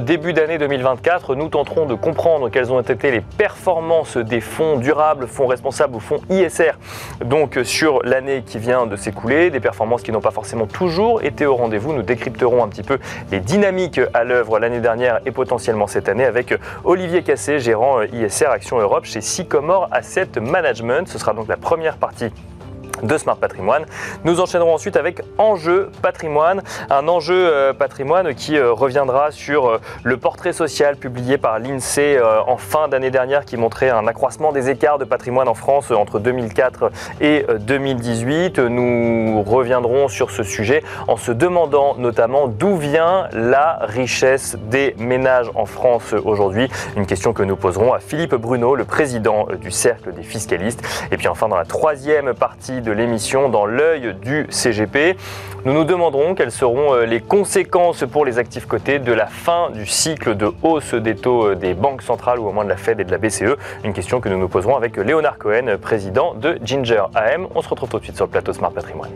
début d'année 2024, nous tenterons de comprendre quelles ont été les performances des fonds durables, fonds responsables ou fonds ISR, donc sur l'année qui vient de s'écouler, des performances qui n'ont pas forcément toujours été au rendez-vous. Nous décrypterons un petit peu les dynamiques à l'œuvre l'année dernière et potentiellement cette année avec Olivier Cassé, gérant ISR Action Europe chez Sycomore Asset Management. Ce sera donc la première partie de Smart Patrimoine. Nous enchaînerons ensuite avec Enjeu Patrimoine, un enjeu euh, patrimoine qui euh, reviendra sur euh, le portrait social publié par l'INSEE en fin d'année dernière qui montrait un accroissement des écarts de patrimoine en France entre 2004 et 2018. Nous reviendrons sur ce sujet en se demandant notamment d'où vient la richesse des ménages en France aujourd'hui. Une question que nous poserons à Philippe Bruno, le président du Cercle des fiscalistes. Et puis enfin dans la troisième partie de l'émission dans l'œil du CGP. Nous nous demanderons quelles seront euh, les conséquences pour les actifs cotés de la fin du cycle de hausse des taux euh, des banques centrales ou au moins de la Fed et de la BCE. Une question que nous nous poserons avec Léonard Cohen, président de Ginger AM. On se retrouve tout de suite sur le plateau Smart Patrimoine.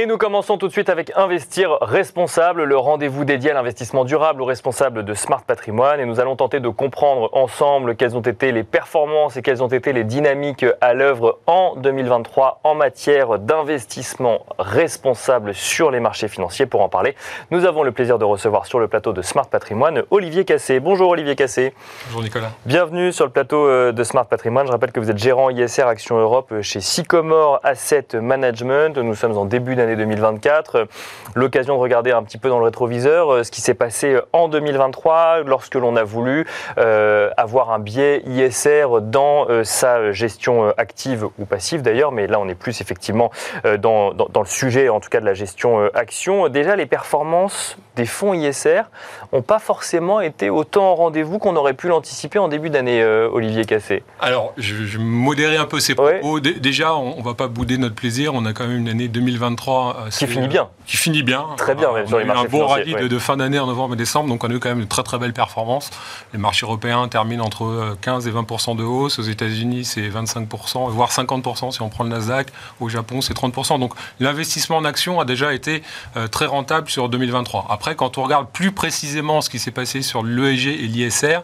Et nous commençons tout de suite avec Investir responsable, le rendez-vous dédié à l'investissement durable aux responsables de Smart Patrimoine. Et nous allons tenter de comprendre ensemble quelles ont été les performances et quelles ont été les dynamiques à l'œuvre en 2023 en matière d'investissement responsable sur les marchés financiers. Pour en parler, nous avons le plaisir de recevoir sur le plateau de Smart Patrimoine Olivier Cassé. Bonjour Olivier Cassé. Bonjour Nicolas. Bienvenue sur le plateau euh, de Smart Patrimoine. Je rappelle que vous êtes gérant ISR Action Europe chez Sycomore Asset Management. Nous sommes en début d'année 2024. L'occasion de regarder un petit peu dans le rétroviseur euh, ce qui s'est passé en 2023 lorsque l'on a voulu euh, avoir un biais ISR dans euh, sa gestion active ou passive d'ailleurs, mais là on est plus effectivement dans, dans, le sujet en tout cas de la gestion action. Déjà les performances des fonds ISR n'ont pas forcément été autant en rendez-vous qu'on aurait pu l'anticiper en début d'année, Olivier Cassé. Alors je, vais modérer un peu ces propos. Déjà on ne va pas bouder notre plaisir, on a quand même une année 2023 euh, qui finit bien. Qui finit bien. Très bien, même sur les marchés. Un bon rallye de, fin d'année en novembre et décembre, donc on a eu quand même une très très belle performance. Les marchés européens terminent entre 15 euh, et 20% de hausse. Aux États-Unis, c'est 25% voire 50% si on prend le Nasdaq. Au Japon, c'est 30% Donc l'investissement en action a déjà été euh, très rentable sur 2023. Après, quand on regarde plus précisément ce qui s'est passé sur l'ESG et l'ISR,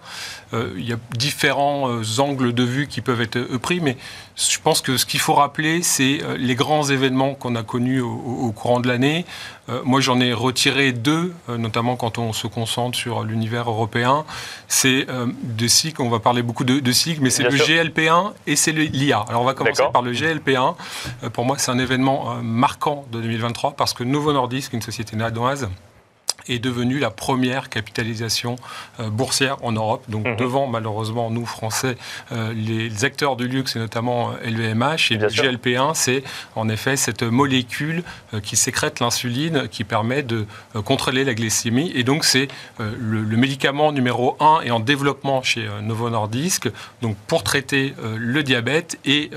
il y a différents angles de vue qui peuvent être pris, mais je pense que ce qu'il faut rappeler, c'est euh, les grands événements qu'on a connus au, courant de l'année. Euh, moi, j'en ai retiré deux, euh, notamment quand on se concentre sur l'univers européen. C'est des cycles, on va parler beaucoup de, cycles, mais c'est le GLP1 et c'est l'IA. Alors, on va commencer par le GLP1. pour moi, c'est un événement marquant de 2023 parce que Novo Nordisk, une société nadoise, est devenue la première capitalisation euh, boursière en Europe. Donc mhm. devant, malheureusement, nous, Français, euh, les acteurs du luxe et notamment LVMH. Euh, et le GLP1, c'est en effet cette molécule qui sécrète l'insuline qui permet de contrôler la glycémie. Et donc c'est le, médicament numéro un et en développement chez Novo Nordisk donc pour traiter le diabète. Et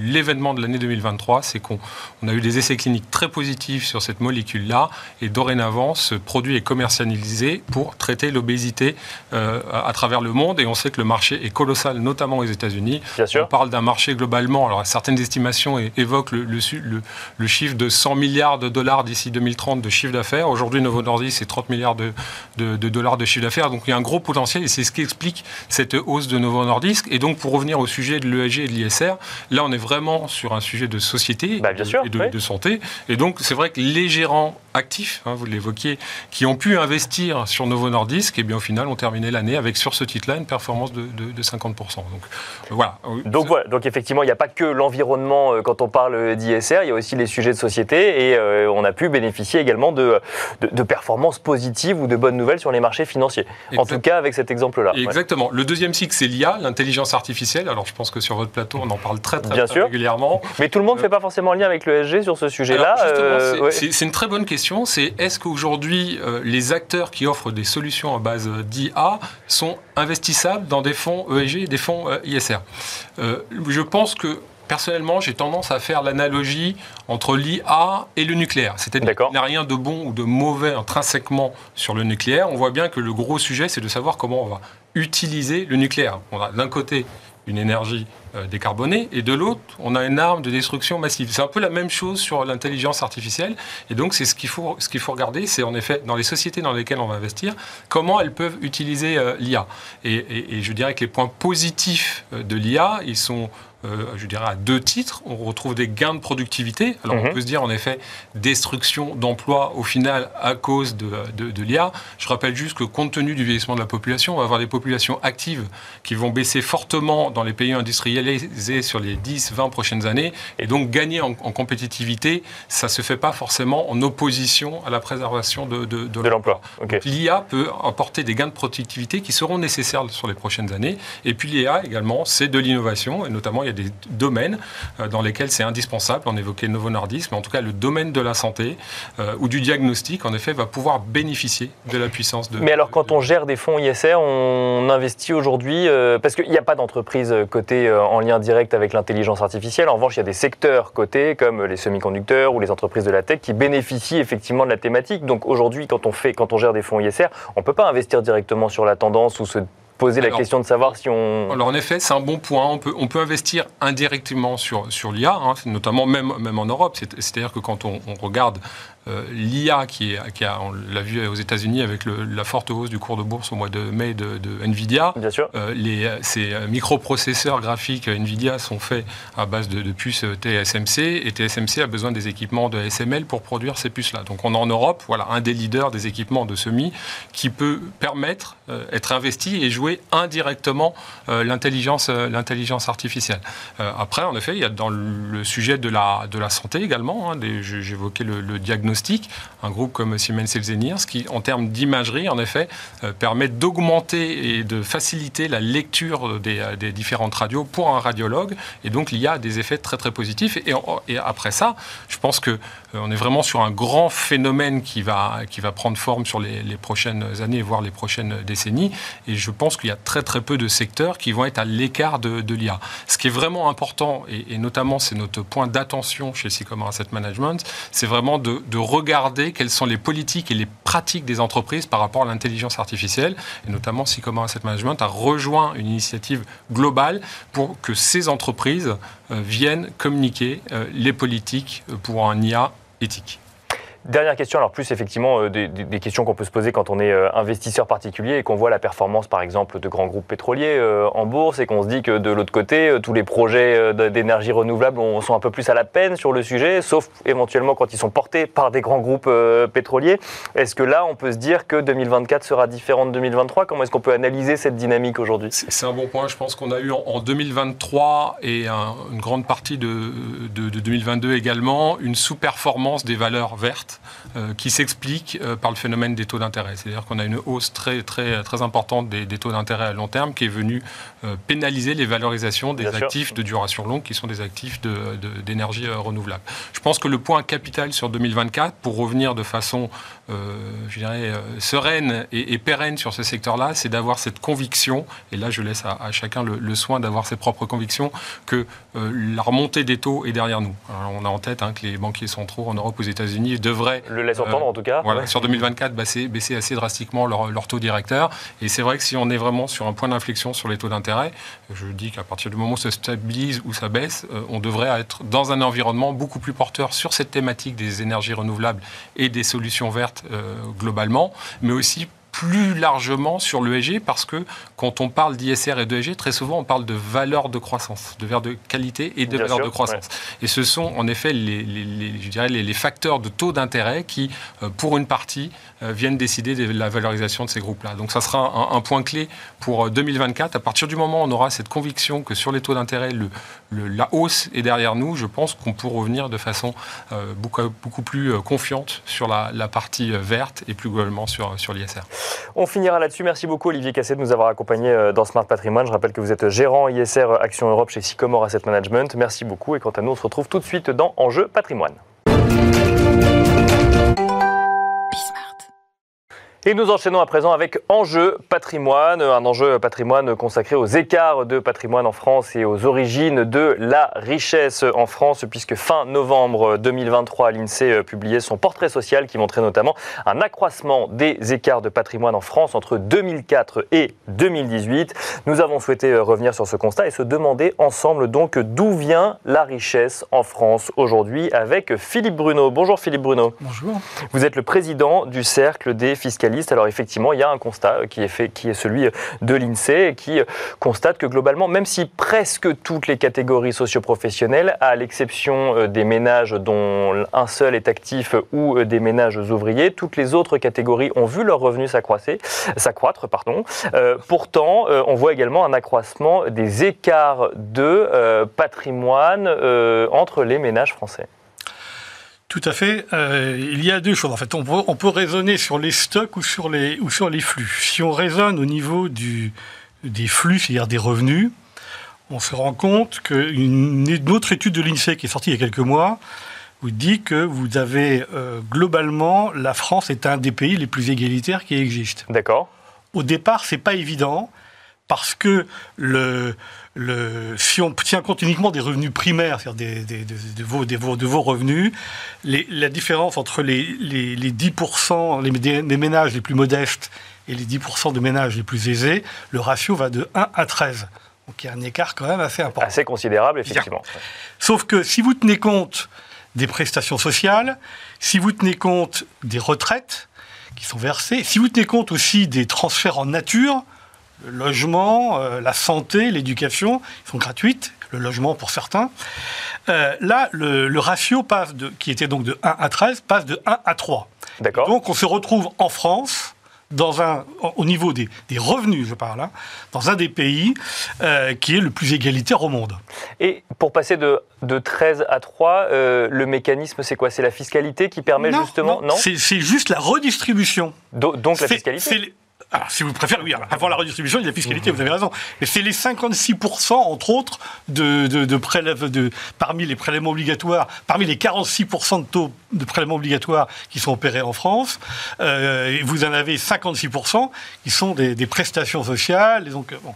l'événement de l'année 2023, c'est qu'on a eu des essais cliniques très positifs sur cette molécule-là. Et dorénavant, ce produit est commercialisé pour traiter l'obésité euh, à travers le monde. Et on sait que le marché est colossal, notamment aux États-Unis. On parle d'un marché globalement. Alors, certaines estimations évoquent le, le, le, chiffre de 100 milliards de dollars d'ici 2030 de chiffre d'affaires. Aujourd'hui, Novo Nordisk, c'est 30 milliards de, de, de, dollars de chiffre d'affaires. Donc, il y a un gros potentiel et c'est ce qui explique cette hausse de Novo Nordisk. Et donc, pour revenir au sujet de l'ESG et de l'ISR, là, on est vraiment sur un sujet de société bah, et de, de santé. Et donc, c'est vrai que les gérants actifs, hein, vous l'évoquiez, qui ont pu investir sur Novo Nordisk, et bien au final ont terminé l'année avec sur ce titre-là une performance de, 50%. Donc voilà. Donc voilà. Donc effectivement, il n'y a pas que l'environnement quand on parle d'ISR, il y a aussi les sujets de société et on a pu bénéficier également de, de, performances positives ou de bonnes nouvelles sur les marchés financiers. En tout cas, avec cet exemple-là. Exactement. Le deuxième cycle, c'est l'IA, l'intelligence artificielle. Alors je pense que sur votre plateau, on en parle très très, Bien sûr. régulièrement. Mais tout le monde ne fait pas forcément lien avec le SG sur ce sujet-là. Euh, c'est une très bonne question. C'est est-ce qu'aujourd'hui, euh, les acteurs qui offrent des solutions à base d'IA sont investissables dans des fonds ESG et des fonds euh, ISR Je pense que Personnellement, j'ai tendance à faire l'analogie entre l'IA et le nucléaire. C'est-à-dire qu'il n'y a rien de bon ou de mauvais intrinsèquement sur le nucléaire. On voit bien que le gros sujet, c'est de savoir comment on va utiliser le nucléaire. On a d'un côté une énergie euh, décarbonée, et de l'autre, on a une arme de destruction massive. C'est un peu la même chose sur l'intelligence artificielle, et donc c'est ce qu'il faut, ce qu'il faut regarder, c'est en effet, dans les sociétés dans lesquelles on va investir, comment elles peuvent utiliser euh, l'IA. Et, et, je dirais que les points positifs euh, de l'IA, ils sont euh, je dirais, à deux titres. On retrouve des gains de productivité. Alors, on mhm. peut se dire, en effet, destruction d'emplois au final à cause de, de, l'IA. Je rappelle juste que, compte tenu du vieillissement de la population, on va avoir des populations actives qui vont baisser fortement dans les pays industrialisés sur les 10-20 prochaines années. Et donc, gagner en, compétitivité, ça ne se fait pas forcément en opposition à la préservation de, de, l'emploi. L'IA peut apporter des gains de productivité qui seront nécessaires sur les prochaines années. Et puis, l'IA également, c'est de l'innovation. Et notamment, il y a des domaines euh, dans lesquels c'est indispensable. On évoquait le Novo Nordisk, mais en tout cas, le domaine de la santé euh, ou du diagnostic, en effet, va pouvoir bénéficier de la puissance de. Mais alors, quand on gère des fonds ISR, on investit aujourd'hui, euh, parce qu'il n'y a pas d'entreprise cotée en lien direct avec l'intelligence artificielle. En revanche, il y a des secteurs cotés, comme les semi-conducteurs ou les entreprises de la tech, qui bénéficient effectivement de la thématique. Donc aujourd'hui, quand on quand on gère des fonds ISR, on ne peut pas investir directement sur la tendance ou se poser la question de savoir si on... Alors en effet, c'est un bon point. On peut, on peut investir indirectement sur, sur l'IA, hein, notamment même, même en Europe. C'est-à-dire que quand on, on regarde L'IA, qui, qui a, on l'a vu aux États-Unis avec la forte hausse du cours de bourse au mois de mai de, Nvidia. Bien sûr. Euh, les, ces microprocesseurs graphiques Nvidia sont faits à base de, puces TSMC et TSMC a besoin des équipements de SML pour produire ces puces-là. Donc on est en Europe, voilà, un des leaders des équipements de semi qui peut permettre, euh, être investi et jouer indirectement l'intelligence, l'intelligence artificielle. après, en effet, il y a dans le sujet de la, de la santé également, hein, j'évoquais le, le diagnostic un groupe comme Siemens Healthineers, qui, en termes d'imagerie, en effet, euh, permet d'augmenter et de faciliter la lecture des, euh, différentes radios pour un radiologue. Et donc, y a des effets très, très positifs. Et, après ça, je pense que euh, est vraiment sur un grand phénomène qui va, qui va prendre forme sur les, prochaines années, voire les prochaines décennies. Et je pense qu'il y a très très peu de secteurs qui vont être à l'écart de, l'IA. Ce qui est vraiment important, et, notamment c'est notre point d'attention chez Sycomore Asset Management, c'est vraiment de, regarder quelles sont les politiques et les pratiques des entreprises par rapport à l'intelligence artificielle. Et notamment Sycomore Asset Management a rejoint une initiative globale pour que ces entreprises euh, viennent communiquer euh, les politiques pour un IA éthique. Dernière question, alors plus effectivement euh, des, questions qu'on peut se poser quand on est euh, investisseur particulier et qu'on voit la performance par exemple de grands groupes pétroliers euh, en bourse et qu'on se dit que de l'autre côté, tous les projets d'énergie renouvelable sont un peu plus à la peine sur le sujet, sauf éventuellement quand ils sont portés par des grands groupes pétroliers. Est-ce que là, on peut se dire que 2024 sera différent de 2023 Comment est-ce qu'on peut analyser cette dynamique aujourd'hui? C'est un bon point. Je pense qu'on a eu en 2023 et une grande partie de, de 2022 également une sous-performance des valeurs vertes euh, qui s'explique euh, par le phénomène des taux d'intérêt. C'est-à-dire qu'on a une hausse très, très, très importante des, taux d'intérêt à long terme qui est venue euh, pénaliser les valorisations des actifs de duration longue qui sont des actifs d'énergie renouvelable. Je pense que le point capital sur 2024, pour revenir de façon je dirais, sereine et, pérenne sur ce secteur-là, c'est d'avoir cette conviction, et là je laisse à, chacun le, soin d'avoir ses propres convictions, que la remontée des taux est derrière nous. on a en tête hein, que les banquiers centraux en Europe, aux États-Unis devraient le laisse entendre, en tout cas. Voilà, sur 2024, baisser, baisser assez drastiquement leur, leur, taux directeur. Et c'est vrai que si on est vraiment sur un point d'inflexion sur les taux d'intérêt, je dis qu'à partir du moment où ça stabilise ou ça baisse, euh, on devrait être dans un environnement beaucoup plus porteur sur cette thématique des énergies renouvelables et des solutions vertes euh, globalement, mais aussi plus largement sur l'ESG parce que quand on parle d'ISR et d'ESG, très souvent on parle de valeur de croissance, de valeur de qualité et de valeur de croissance. Et ce sont en effet les, je dirais les, facteurs de taux d'intérêt qui, euh, pour une partie, euh, viennent décider de la valorisation de ces groupes-là. Donc ça sera un, point clé pour 2024. À partir du moment où on aura cette conviction que sur les taux d'intérêt, le, la hausse est derrière nous, je pense qu'on peut revenir de façon beaucoup, beaucoup plus confiante sur la, la partie verte et plus globalement sur, sur l'ISR. On finira là-dessus. Merci beaucoup Olivier Cassé de nous avoir accompagnés euh, dans Smart Patrimoine. Je rappelle que vous êtes gérant ISR Action Europe chez Sycomore Asset Management. Merci beaucoup et quant à nous, on se retrouve tout de suite dans Enjeu Patrimoine. Et nous enchaînons à présent avec Enjeu patrimoine, un enjeu patrimoine consacré aux écarts de patrimoine en France et aux origines de la richesse en France, puisque fin novembre 2023, l'INSEE publiait son portrait social qui montrait notamment un accroissement des écarts de patrimoine en France entre 2004 et 2018. Nous avons souhaité revenir sur ce constat et se demander ensemble donc d'où vient la richesse en France aujourd'hui avec Philippe Bruno. Bonjour Philippe Bruno. Bonjour. Vous êtes le président du Cercle des fiscalistes alors effectivement, il y a un constat qui est fait, qui est celui de l'INSEE, qui constate que globalement, même si presque toutes les catégories socioprofessionnelles, à l'exception euh, des ménages dont un seul est actif ou euh, des ménages ouvriers, toutes les autres catégories ont vu leurs revenus s'accroître. Euh, pourtant, on voit également un accroissement des écarts de patrimoine entre les ménages français. Tout à fait. Euh, il y a deux choses. En fait, on peut, on peut, raisonner sur les stocks ou sur les, ou sur les flux. Si on raisonne au niveau du, des flux, c'est-à-dire des revenus, on se rend compte qu'une une autre étude de l'INSEE qui est sortie il y a quelques mois vous dit que vous avez euh, globalement, la France est un des pays les plus égalitaires qui existent. D'accord. Au départ, c'est pas évident parce que le, le, si on tient compte uniquement des revenus primaires, c'est-à-dire des, de, vos, de, vos, revenus, la différence entre les, les, les 10%, les, ménages les plus modestes et les 10% de ménages les plus aisés, le ratio va de 1 à 13. Donc il y a un écart quand même assez important. Assez considérable, effectivement. Sauf que si vous tenez compte des prestations sociales, si vous tenez compte des retraites qui sont versées, si vous tenez compte aussi des transferts en nature, le logement, euh, la santé, l'éducation, sont gratuites, le logement pour certains. Euh, là, le, ratio passe de, qui était donc de 1 à 13, passe de 1 à 3. D'accord. Donc on se retrouve en France, dans un, au niveau des, revenus, je parle, hein, dans un des pays euh, qui est le plus égalitaire au monde. Et pour passer de, de 13 à 3, le mécanisme, c'est quoi? C'est la fiscalité qui permet justement Non, c'est juste la redistribution. donc la fiscalité? Alors, si vous préférez, oui, avant la redistribution, il y a la fiscalité, vous avez raison. Mais c'est les 56%, entre autres, de, de, de, parmi les prélèvements obligatoires, parmi les 46% de taux de prélèvements obligatoires qui sont opérés en France, euh, vous en avez 56% qui sont des, prestations sociales. Et donc, euh, bon,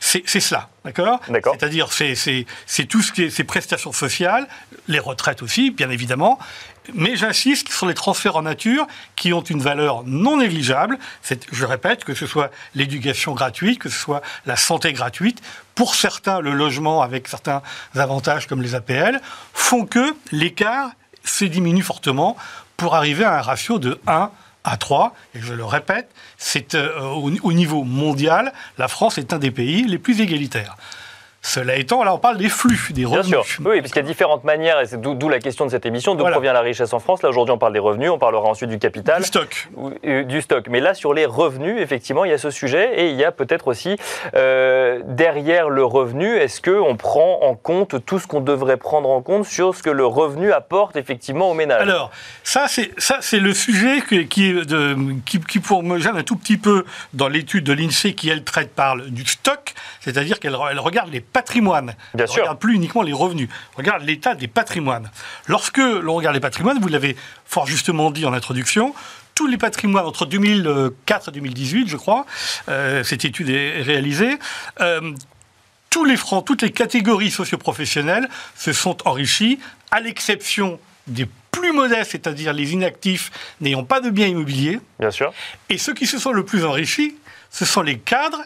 c'est cela, d'accord? C'est-à-dire, c'est tout ce qui est ces prestations sociales, les retraites aussi, bien évidemment, mais j'insiste sur les transferts en nature qui ont une valeur non négligeable. Je répète, que ce soit l'éducation gratuite, que ce soit la santé gratuite, pour certains, le logement avec certains avantages comme les APL, font que l'écart se diminue fortement pour arriver à un ratio de 1 à 3. Et je le répète, euh, au niveau mondial, la France est un des pays les plus égalitaires. Cela étant, là, on parle des flux, des revenus. Bien sûr. Oui, parce qu'il y a différentes manières, et c'est d'où la question de cette émission, d'où provient la richesse en France. Là, aujourd'hui, on parle des revenus, on parlera ensuite du capital. Du stock. Euh, du stock. Mais là, sur les revenus, effectivement, il y a ce sujet, et il y a peut-être aussi, euh, derrière le revenu, est-ce qu'on prend en compte tout ce qu'on devrait prendre en compte sur ce que le revenu apporte, effectivement, au ménage? Alors, ça, c'est le sujet qui, de, qui, qui, pour me gêne un tout petit peu dans l'étude de l'INSEE, qui, elle, traite, parle du stock, c'est-à-dire qu'elle regarde les patrimoine. Bien on ne regarde plus uniquement les revenus. On regarde l'état des patrimoines. Lorsque l'on regarde les patrimoines, vous l'avez fort justement dit en introduction, tous les patrimoines entre 2004 et 2018, je crois, euh, cette étude est réalisée, euh, tous les francs, toutes les catégories socioprofessionnelles se sont enrichis, à l'exception des plus modestes, c'est-à-dire les inactifs n'ayant pas de biens immobiliers. Bien sûr. Et ceux qui se sont le plus enrichis, ce sont les cadres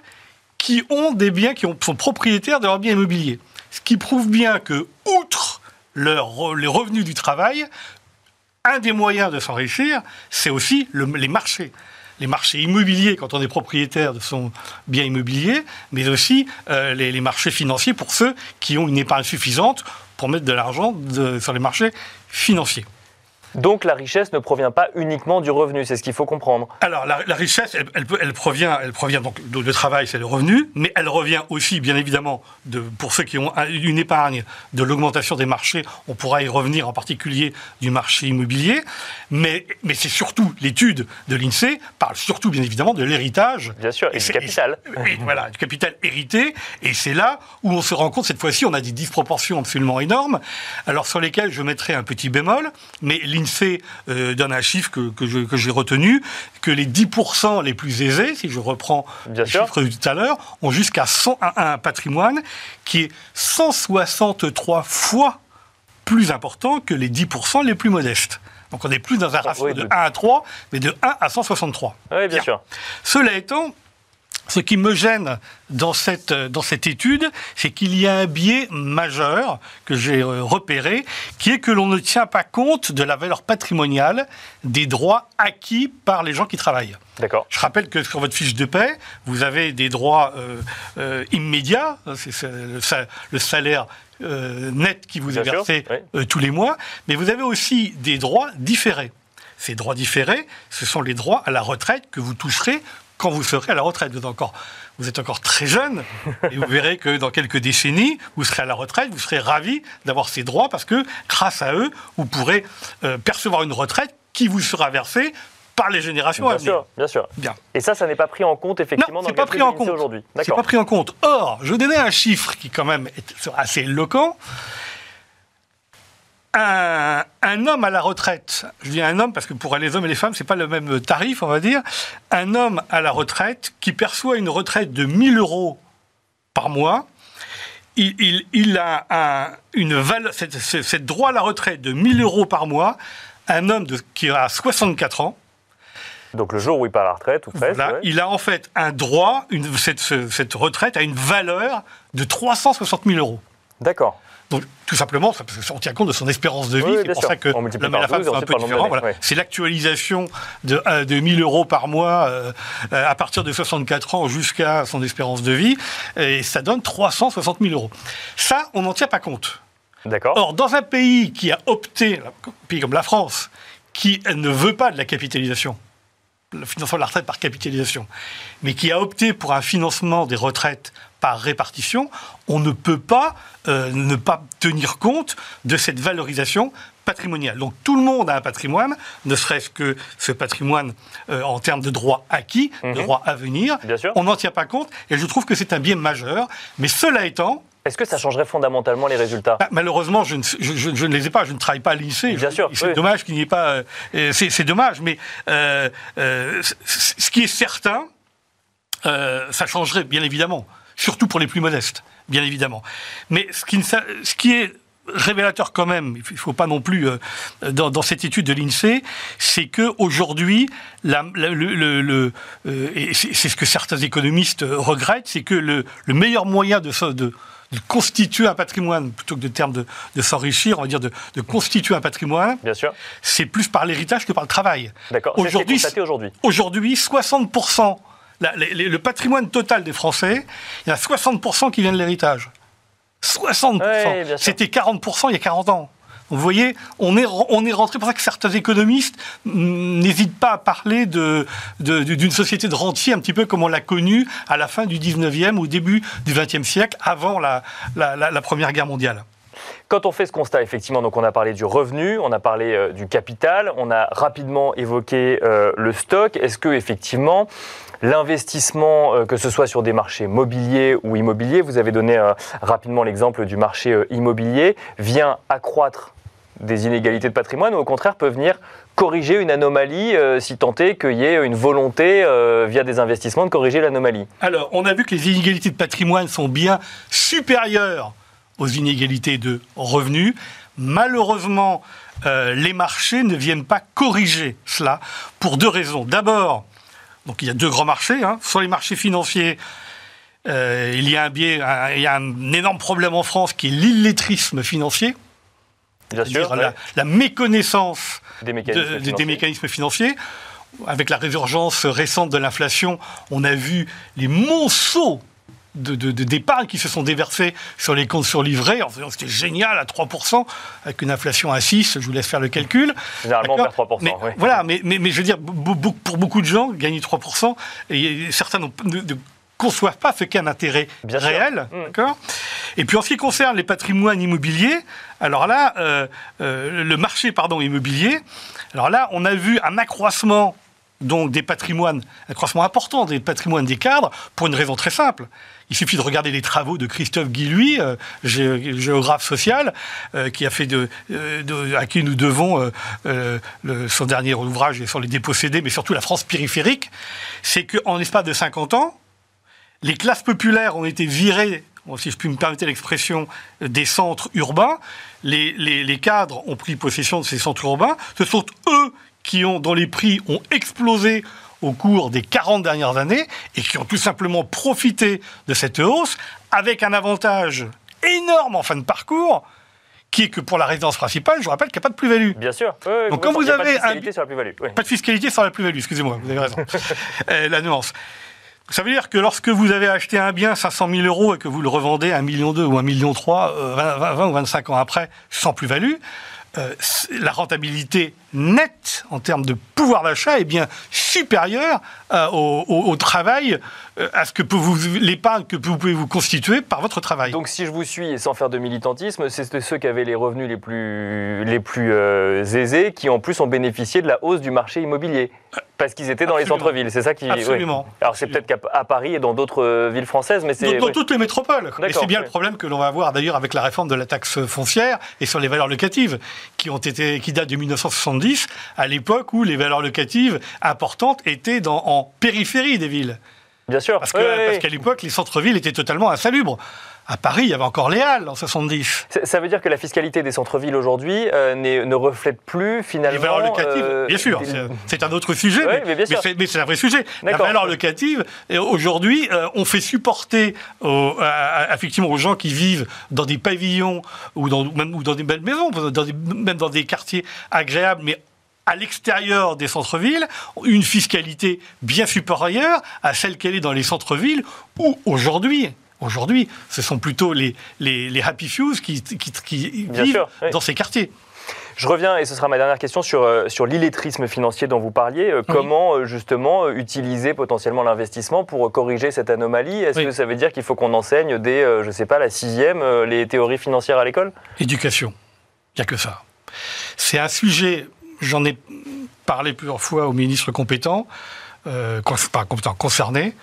qui ont des biens, qui sont propriétaires de leurs biens immobiliers. Ce qui prouve bien que, outre les revenus du travail, un des moyens de s'enrichir, c'est aussi le, les marchés. les marchés immobiliers quand on est propriétaire de son bien immobilier, mais aussi euh, les, marchés financiers pour ceux qui ont une épargne suffisante pour mettre de l'argent sur les marchés financiers. Donc la richesse ne provient pas uniquement du revenu, c'est ce qu'il faut comprendre. Alors, la, la richesse, elle, elle peut- elle provient, elle provient donc de, travail, c'est le revenu, mais elle revient aussi, bien évidemment, de, pour ceux qui ont un- une épargne, de l'augmentation des marchés. On pourra y revenir, en particulier du marché immobilier. Mais, mais c'est surtout l'étude de l'INSEE parle surtout, bien évidemment, de l'héritage. Bien sûr, et du capital. et voilà, du capital hérité. Et c'est là où on se rend compte, cette fois-ci, on a des disproportions absolument énormes, alors sur lesquelles je mettrai un petit bémol, mais l'INSEE euh, donne un chiffre que, j'ai retenu, que les 10% les plus aisés, si je reprends Bien le sûr. chiffre de tout à l'heure, ont jusqu'à 100 un, un patrimoine qui est 163 fois plus important que les 10% les plus modestes. Donc on n'est plus dans un ratio oui, de de- 1 à 3, mais de 1 à 163. Oui, bien Bien. sûr. Cela étant, ce qui me gêne dans cette, dans cette étude, c'est qu'il y a un biais majeur que j'ai euh, repéré, qui est que l'on ne tient pas compte de la valeur patrimoniale des droits acquis par les gens qui travaillent. D'accord. Je rappelle que sur votre fiche de paie, vous avez des droits euh, euh, immédiats, c'est c'est le, sa- le salaire euh, net qui vous Bien est sûr, versé oui. tous les mois, mais vous avez aussi des droits différés. Ces droits différés, ce sont les droits à la retraite que vous toucherez quand vous serez à la retraite. Vous êtes encore, vous êtes encore très jeune et vous verrez que dans quelques décennies, vous serez à la retraite, vous serez ravi d'avoir ces droits parce que grâce à eux, vous pourrez euh, percevoir une retraite qui vous sera versée par les générations à Bien venir. sûr, bien sûr. Bien. Et ça, ça n'est pas pris en compte effectivement Non, dans le pas pris en compte. aujourd'hui. C'est pas pris en compte. Or, je donnais un chiffre qui quand même est assez éloquent. Un, un homme à la retraite, je dis un homme parce que pour les hommes et les femmes, c'est pas le même tarif, on va dire. Un homme à la retraite qui perçoit une retraite de 1000 euros par mois, il, il- il a un, une valeur, cette, droit à la retraite de 1000 euros par mois. Un homme de, qui a 64 ans, Donc le jour où il part à la retraite, ou presque, voilà, ouais. il a en fait un droit, une, cette, ce- cette retraite a une valeur de 360 000 euros. D'accord. Donc, tout simplement, qu'on tient compte de son espérance de vie. Oui, c'est pour sûr. ça que On l'homme et la femme 12 et sont un peu différents. Voilà. C'est l'actualisation de, euh, de 1000 euros par mois euh, euh, à partir de 64 ans jusqu'à son espérance de vie. Et ça donne 360 000 euros. Ça, on n'en tient pas compte. D'accord. Or, dans un pays qui a opté, un pays comme la France, qui ne veut pas de la capitalisation, le financement de la retraite par capitalisation, mais qui a opté pour un financement des retraites par répartition, on ne peut pas euh, ne pas tenir compte de cette valorisation patrimoniale. Donc tout le monde a un patrimoine, ne serait-ce que ce patrimoine euh, en termes de droits acquis, de Mhm. droits à venir. Bien sûr. On n'en tient pas compte, et je trouve que c'est un biais majeur. Mais cela étant, Est-ce que ça changerait fondamentalement les résultats bah, malheureusement, je ne, je, je- je ne les ai pas, je ne travaille pas à l'INSEE. Bien sûr, C'est oui. dommage qu'il n'y ait pas. euh, c'est dommage, mais euh, euh, ce qui est certain, ça changerait, bien évidemment, surtout pour les plus modestes, bien évidemment. Mais ce qui, ce est révélateur quand même, il ne faut pas non plus, euh, dans, dans cette étude de l'INSEE, c'est qu'aujourd'hui, la, la- le, le- le- euh, et c'est ce que certains économistes regrettent, c'est que le, le meilleur moyen de, de constituer un patrimoine, plutôt que de terme de, de s'enrichir, on va dire de, de constituer un patrimoine, Bien sûr. c'est plus par l'héritage que par le travail. D'accord. Aujourd'hui, aujourd'hui. Aujourd'hui, 60%, la- les- les- le patrimoine total des Français, il y en a 60% qui viennent de l'héritage. 60%. Ouais, bien sûr. C'était 40% il y a 40 ans. Vous voyez, on est, on est rentré, pour ça que certains économistes n'hésitent pas à parler d'une société de rentier, un petit peu comme on l'a connue à la fin du 19e, au début du 20e siècle, avant la Première Guerre mondiale. Quand on fait ce constat, effectivement, donc on a parlé du revenu, on a parlé euh, du capital, on a rapidement évoqué euh, le stock. Est-ce que effectivement l'investissement, euh, que ce soit sur des marchés mobiliers ou immobiliers, vous avez donné euh, rapidement l'exemple du marché euh, immobilier, vient accroître des inégalités de patrimoine ou au contraire peut venir corriger une anomalie si tant est qu'il y ait une volonté via des investissements de corriger l'anomalie? Alors, on a vu que les inégalités de patrimoine sont bien supérieures aux inégalités de revenus. Malheureusement, les marchés ne viennent pas corriger cela pour deux raisons. D'abord, donc il y a deux grands marchés. hein. Sur les marchés financiers, euh, il y a un biais, un- il y a un énorme problème en France qui est l'illettrisme financier, Bien sûr, c'est-à-dire la, la méconnaissance des de- mécanismes. de- des mécanismes financiers. avec la résurgence récente de l'inflation, on a vu les monceaux de, d'épargne qui se sont déversés sur les comptes surlivrés en faisant c'était génial à 3%, avec une inflation à 6, je vous laisse faire le calcul. Généralement, on perd 3%. Mais, Voilà, mais, mais, je veux dire, pour beaucoup de gens, gagner 3%, et certains ne, conçoivent pas ce qu'est un intérêt réel. Mmh. D'accord et puis en ce qui concerne les patrimoines immobiliers, alors là, euh, euh, le marché pardon, immobilier, alors là, on a vu un accroissement donc des patrimoines, accroissement important des patrimoines des cadres, pour une raison très simple. Il suffit de regarder les travaux de Christophe Guillouis, euh, géographe social, euh, qui a fait de, euh, à qui nous devons son dernier ouvrage sur les dépossédés, mais surtout la France périphérique. C'est qu'en l'espace de 50 ans, les classes populaires ont été virées, si je puis me permettre l'expression, des centres urbains. Les, les, cadres ont pris possession de ces centres urbains. Ce sont eux qui ont, dont les prix ont explosé au cours des 40 dernières années et qui ont tout simplement profité de cette hausse avec un avantage énorme en fin de parcours qui est que pour la résidence principale, je vous rappelle qu'il n'y a pas de plus-value. Bien sûr. Donc quand vous avez pas de fiscalité sur la plus-value. Pas de fiscalité sur la plus-value, excusez-moi, vous avez raison. Euh, la nuance. Ça veut dire que lorsque vous avez acheté un bien 500 000 euros et que vous le revendez à 1,2 million ou 1,3 million 20, 20, ou 25 ans après sans plus-value, euh, la rentabilité nette en termes de pouvoir d'achat est bien supérieure euh, au, travail, euh, à ce que vous, l'épargne que vous pouvez vous constituer par votre travail. Donc si je vous suis sans faire de militantisme, c'est ceux qui avaient les revenus les plus, les plus aisés qui en plus ont bénéficié de la hausse du marché immobilier. Parce qu'ils étaient dans les centres-villes, c'est ça qui. Absolument. Alors c'est peut-être qu'à Paris et dans d'autres euh, villes françaises, mais c'est. Dans, toutes les métropoles. Et c'est bien le problème que l'on va avoir d'ailleurs avec la réforme de la taxe foncière et sur les valeurs locatives, qui ont été, qui datent de 1970, à l'époque où les valeurs locatives importantes étaient dans, en périphérie des villes. Bien sûr. Parce qu'à l'époque, les centres-villes étaient totalement insalubres. À Paris, il y avait encore les Halles en 70. Ça veut dire que la fiscalité des centres-villes aujourd'hui euh, ne reflète plus finalement. Les valeurs locatives, euh, bien sûr, c'est un autre sujet, mais, mais c'est un vrai sujet. La valeur locative, aujourd'hui, euh, on fait supporter effectivement aux gens qui vivent dans des pavillons ou dans, même, ou dans des belles maisons, dans même dans des quartiers agréables, mais à l'extérieur des centres-villes, une fiscalité bien supérieure à celle qu'elle est dans les centres-villes, où aujourd'hui, Aujourd'hui, ce sont plutôt les, les, happy few qui, qui, vivent dans ces quartiers. Je reviens, et ce sera ma dernière question, sur, euh, sur l'illettrisme financier dont vous parliez. Euh, comment, euh, justement, utiliser potentiellement l'investissement pour corriger cette anomalie? Est-ce que ça veut dire qu'il faut qu'on enseigne dès, je ne sais pas, la sixième, les théories financières à l'école? Éducation. Il n'y a que ça. C'est un sujet, j'en ai parlé plusieurs fois au ministre compétent, euh, pas compétent, concerné.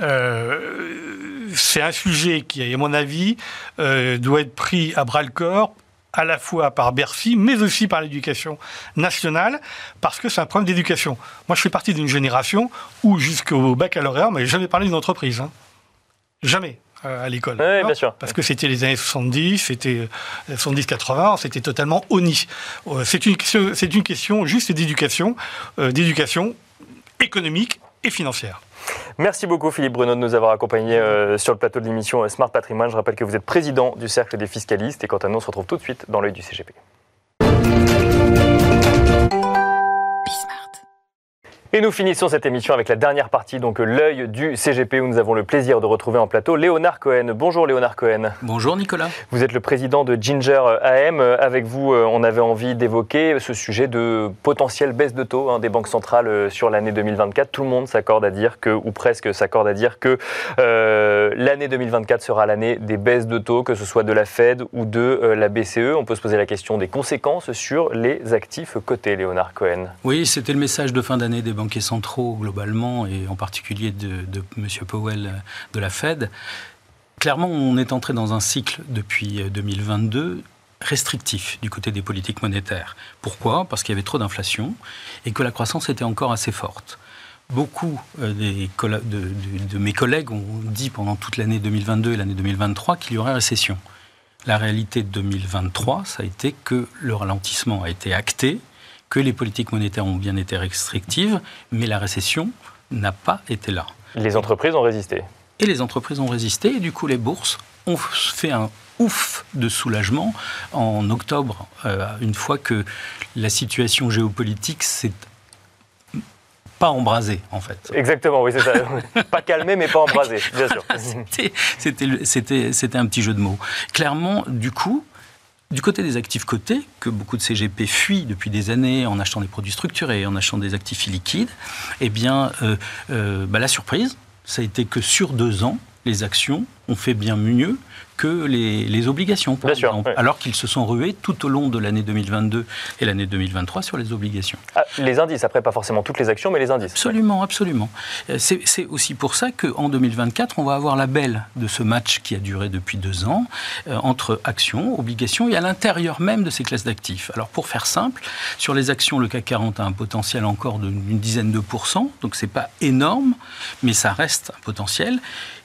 Euh, c'est un sujet qui, à mon avis, euh, doit être pris à bras le corps à la fois par Bercy, mais aussi par l'éducation nationale, parce que c'est un problème d'éducation. Moi, je fais partie d'une génération où, jusqu'au baccalauréat, mais jamais parlé d'une entreprise. Hein. Jamais euh, à l'école. Oui, bien sûr. Parce que c'était les années 70, c'était 70-80, c'était totalement honni. C'est une, c'est une question juste d'éducation, d'éducation économique et financière. Merci beaucoup Philippe Bruno de nous avoir accompagnés euh, sur le plateau de l'émission euh, Smart Patrimoine. Je rappelle que vous êtes président du Cercle des fiscalistes et quant à nous, on se retrouve tout de suite dans l'œil du CGP. Et nous finissons cette émission avec la dernière partie, donc l'œil du CGP, où nous avons le plaisir de retrouver en plateau Léonard Cohen. Bonjour Léonard Cohen. Bonjour Nicolas. Vous êtes le président de Ginger AM. Avec vous, euh, on avait envie d'évoquer ce sujet de potentielle baisse de taux hein, des banques centrales euh, sur l'année 2024. Tout le monde s'accorde à dire que, ou presque s'accorde à dire que euh, l'année 2024 sera l'année des baisses de taux, que ce soit de la Fed ou de la BCE. On peut se poser la question des conséquences sur les actifs cotés, Léonard Cohen. Oui, c'était le message de fin d'année des banquiers centraux globalement, et en particulier de, de M. Powell euh, de la Fed, clairement, on est entré dans un cycle depuis 2022 euh, restrictif du côté des politiques monétaires. Pourquoi? Parce qu'il y avait trop d'inflation et que la croissance était encore assez forte. Beaucoup euh, de, de, mes collègues ont dit pendant toute l'année 2022 et l'année 2023 qu'il y aurait récession. La réalité de 2023, ça a été que le ralentissement a été acté, que les politiques monétaires ont bien été restrictives, mais la récession n'a pas été là. Les entreprises ont résisté. Et les entreprises ont résisté, et du coup les bourses ont fait un ouf de soulagement en octobre, euh, une fois que la situation géopolitique s'est pas embrasé, en fait. Exactement, oui, c'est ça. pas calmé, mais pas embrasé, bien sûr. C'était un petit jeu de mots. Clairement, du coup, du côté des actifs cotés, que beaucoup de CGP fuient depuis des années en achetant des produits structurés, en achetant des actifs illiquides, eh bien, euh, euh, bah, la surprise, ça a été que sur deux ans, les actions ont fait bien mieux que les, obligations, par exemple, alors qu'ils se sont rués tout au long de l'année 2022 et l'année 2023 sur les obligations. Ah, les indices, après pas forcément toutes les actions, mais les indices. Absolument, absolument. Euh, c'est aussi pour ça qu'en 2024, on va avoir la belle de ce match qui a duré depuis deux ans euh, entre actions, obligations et à l'intérieur même de ces classes d'actifs. Alors pour faire simple, sur les actions, le CAC 40 a un potentiel encore d'une dizaine de pourcents, donc c'est pas énorme, mais ça reste un potentiel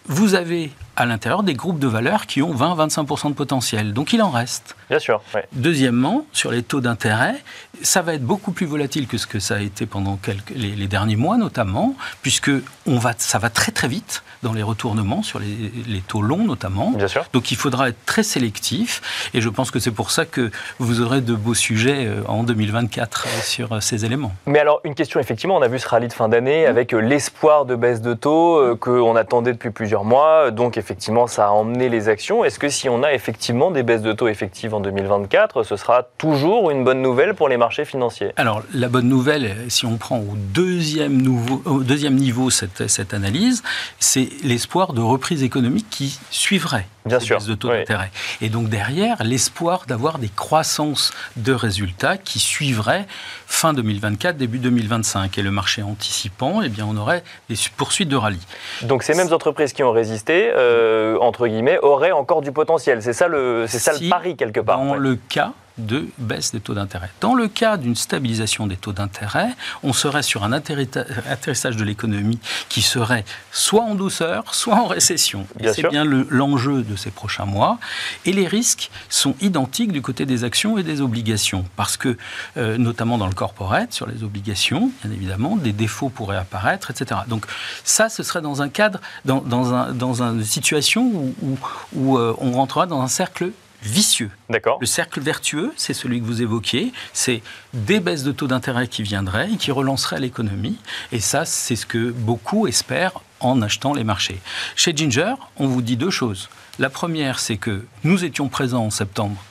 vous avez à l'intérieur des groupes de valeurs qui ont 20-25% de potentiel. Donc il en reste. Bien sûr. Deuxièmement, sur les taux d'intérêt, ça va être beaucoup plus volatile que ce que ça a été pendant quelques, les, derniers mois notamment, puisque on va, ça va très très vite dans les retournements, sur les, taux longs notamment. Bien sûr. Donc il faudra être très sélectif, et je pense que c'est pour ça que vous aurez de beaux sujets euh, en 2024 euh, sur euh, ces éléments. Mais alors une question, effectivement, on a vu ce rallye de fin d'année avec l'espoir de baisse de taux qu'on attendait depuis plusieurs mois, donc effectivement ça a emmené les actions. Est-ce que si on a effectivement des baisses de taux effectives en 2024, ce sera toujours une bonne nouvelle pour les marchés financiers? Alors la bonne nouvelle, si on prend au deuxième, nouveau, au deuxième niveau cette, cette analyse, c'est l'espoir de reprise économique qui suivrait Bien sûr. de taux d'intérêt. Et donc derrière, l'espoir d'avoir des croissances de résultats qui suivraient fin 2024, début 2025. Et le marché anticipant, eh bien, on aurait des poursuites de rallye. Donc ces mêmes entreprises qui ont résisté, euh, entre guillemets, auraient encore du potentiel. C'est ça le, c'est ça le pari quelque part. Dans le cas de baisse des taux d'intérêt. Dans le cas d'une stabilisation des taux d'intérêt, on serait sur un atterrissage de l'économie qui serait soit en douceur, soit en récession. c'est bien l'enjeu de ces prochains mois. Et les risques sont identiques du côté des actions et des obligations, parce que, euh, notamment dans le corporate, sur les obligations, bien évidemment, des défauts pourraient apparaître, etc. Donc ça, ce serait dans un cadre, dans, dans, une situation où, où, euh, on rentrera dans un cercle vicieux. D'accord. Le cercle vertueux, c'est celui que vous évoquiez, c'est des baisses de taux d'intérêt qui viendraient et qui relanceraient l'économie. Et ça, c'est ce que beaucoup espèrent en achetant les marchés. Chez Ginger, on vous dit deux choses. La première, c'est que nous étions présents en septembre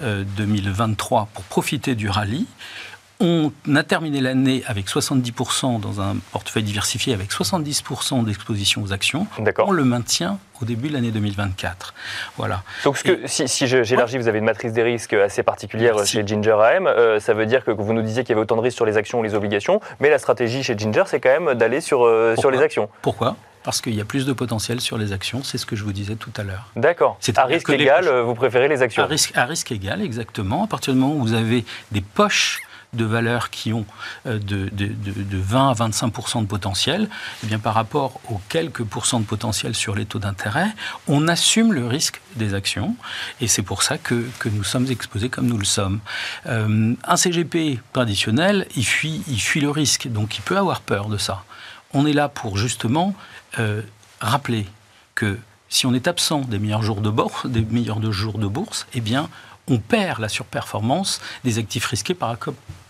2023 euh, pour profiter du rallye. On a terminé l'année avec 70% dans un portefeuille diversifié, avec 70% d'exposition aux actions. On le maintient au début de l'année 2024. Voilà. Donc, ce que, si, si j'élargis, vous avez une matrice des risques assez particulière chez Ginger AM. Euh, ça veut dire que vous nous disiez qu'il y avait autant de risques sur les actions ou les obligations, mais la stratégie chez Ginger, c'est quand même d'aller sur, euh, sur les actions. Pourquoi? Parce qu'il y a plus de potentiel sur les actions, c'est ce que je vous disais tout à l'heure. D'accord. À risque égal, vous préférez les actions à risque, à risque égal, exactement. À partir du moment où vous avez des poches de valeurs qui ont euh, de, 20 à 25 de potentiel, eh bien par rapport aux quelques pourcents de potentiel sur les taux d'intérêt, on assume le risque des actions et c'est pour ça que, nous sommes exposés comme nous le sommes. Euh, un CGP traditionnel, il fuit, il fuit le risque, donc il peut avoir peur de ça. On est là pour justement euh, rappeler que si on est absent des meilleurs jours de bourse, des meilleurs jours de bourse, eh bien, on perd la surperformance des actifs risqués par,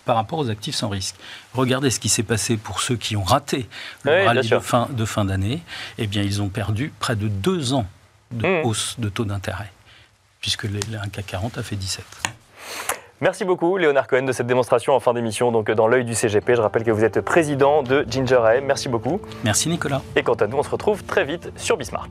par rapport aux actifs sans risque. Regardez ce qui s'est passé pour ceux qui ont raté le rallye de fin, de fin d'année. Eh bien, ils ont perdu près de deux ans de mmh. hausse de taux d'intérêt, puisque un CAC 40 a fait 17. Merci beaucoup Léonard Cohen de cette démonstration en fin d'émission donc dans l'œil du CGP. Je rappelle que vous êtes président de Ginger AM. Merci beaucoup. Merci Nicolas. Et quant à nous, on se retrouve très vite sur Bismart.